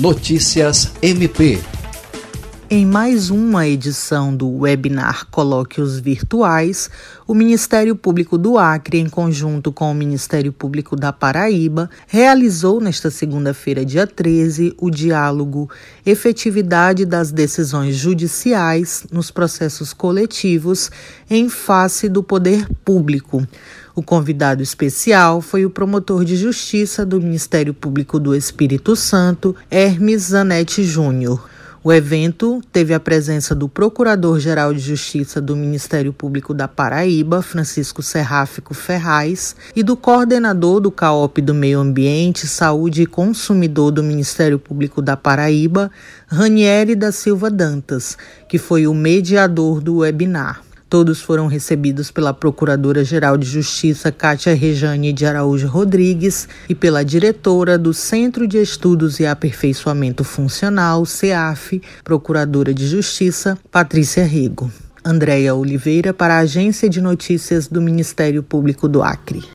Notícias MP. Em mais uma edição do webinar Colóquios Virtuais, o Ministério Público do Acre, em conjunto com o Ministério Público da Paraíba, realizou nesta segunda-feira, dia 13, o diálogo Efetividade das Decisões Judiciais nos Processos Coletivos em face do Poder Público. O convidado especial foi o promotor de justiça do Ministério Público do Espírito Santo, Hermes Zanetti Júnior. O evento teve a presença do Procurador-Geral de Justiça do Ministério Público da Paraíba, Francisco Serráfico Ferraz, e do coordenador do CAOP do Meio Ambiente, Saúde e Consumidor do Ministério Público da Paraíba, Ranieri da Silva Dantas, que foi o mediador do webinar. Todos foram recebidos pela Procuradora-Geral de Justiça, Cátia Rejane de Araújo Rodrigues, e pela diretora do Centro de Estudos e Aperfeiçoamento Funcional, CEAF, Procuradora de Justiça, Patrícia Rego. Andréia Oliveira, para a Agência de Notícias do Ministério Público do Acre.